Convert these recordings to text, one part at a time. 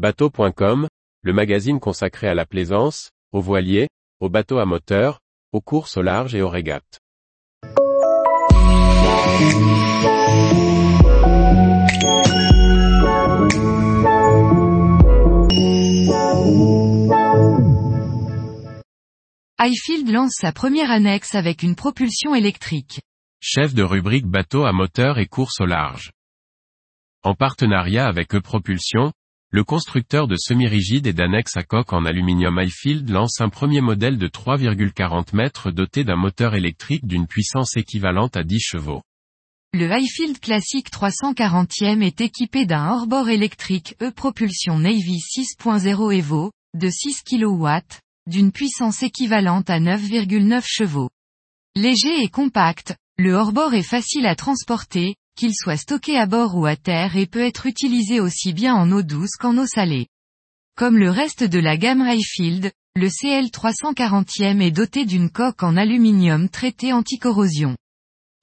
Bateau.com, le magazine consacré à la plaisance, aux voiliers, aux bateaux à moteur, aux courses au large et aux régates. Highfield lance sa première annexe avec une propulsion électrique. Chef de rubrique bateau à moteur et course au large. En partenariat avec E-Propulsion, le constructeur de semi-rigides et d'annexes à coque en aluminium Highfield lance un premier modèle de 3,40 mètres doté d'un moteur électrique d'une puissance équivalente à 10 chevaux. Le Highfield classique 340e est équipé d'un hors-bord électrique E-Propulsion Navy 6.0 Evo, de 6 kW, d'une puissance équivalente à 9,9 chevaux. Léger et compact, le hors-bord est facile à transporter, qu'il soit stocké à bord ou à terre et peut être utilisé aussi bien en eau douce qu'en eau salée. Comme le reste de la gamme Highfield, le CL340e est doté d'une coque en aluminium traité anti-corrosion.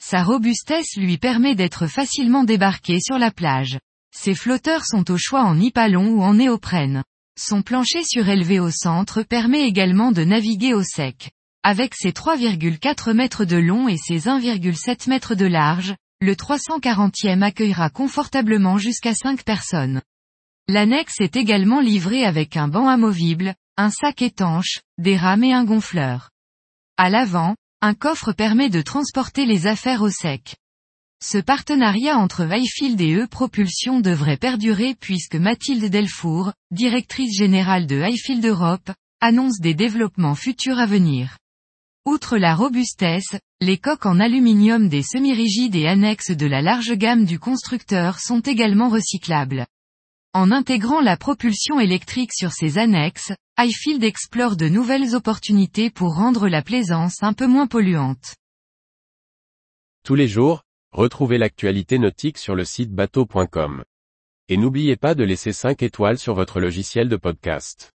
Sa robustesse lui permet d'être facilement débarqué sur la plage. Ses flotteurs sont au choix en nipalon ou en néoprène. Son plancher surélevé au centre permet également de naviguer au sec. Avec ses 3,4 mètres de long et ses 1,7 mètres de large, le 340e accueillera confortablement jusqu'à 5 personnes. L'annexe est également livrée avec un banc amovible, un sac étanche, des rames et un gonfleur. À l'avant, un coffre permet de transporter les affaires au sec. Ce partenariat entre Highfield et E-Propulsion devrait perdurer puisque Mathilde Delfour, directrice générale de Highfield Europe, annonce des développements futurs à venir. Outre la robustesse, les coques en aluminium des semi-rigides et annexes de la large gamme du constructeur sont également recyclables. En intégrant la propulsion électrique sur ces annexes, Highfield explore de nouvelles opportunités pour rendre la plaisance un peu moins polluante. Tous les jours, retrouvez l'actualité nautique sur le site bateau.com. Et n'oubliez pas de laisser 5 étoiles sur votre logiciel de podcast.